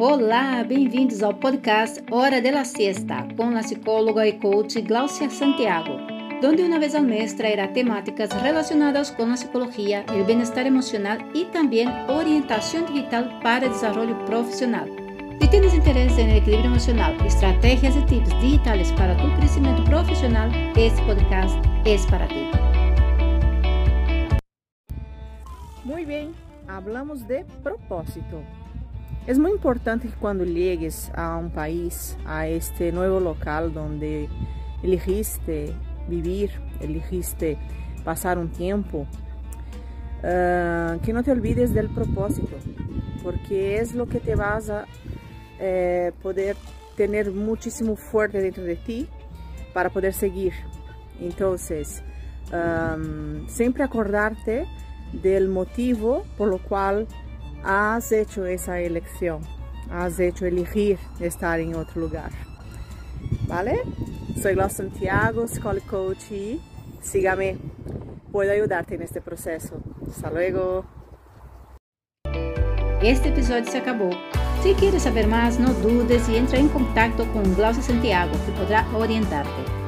Olá, bem-vindos ao podcast Hora de la Siesta com a psicóloga e coach Glaucia Santiago, onde uma vez ao mês trairá temáticas relacionadas com a psicologia, o bem-estar emocional e também orientação digital para desenvolvimento profissional. Se tienes interesse em equilíbrio emocional, estratégias e tips digitais para tu crescimento profissional, este podcast é para ti. Muy bien, hablamos de propósito. Es muy importante que cuando llegues a un país, a este nuevo local donde elegiste vivir, elegiste pasar un tiempo, uh, que no te olvides del propósito, porque es lo que te vas a eh, poder tener muchísimo fuerte dentro de ti para poder seguir. Entonces, um, siempre acordarte del motivo por lo cual has hecho esa elección, has hecho elegir estar en otro lugar. ¿Vale? Soy Glau Santiago, School Coach y sígame, puedo ayudarte en este proceso. Hasta luego. Este episódio se acabou. Se quieres saber mais, não dudes e entra em contato com Glaucia Santiago, que poderá orientarte.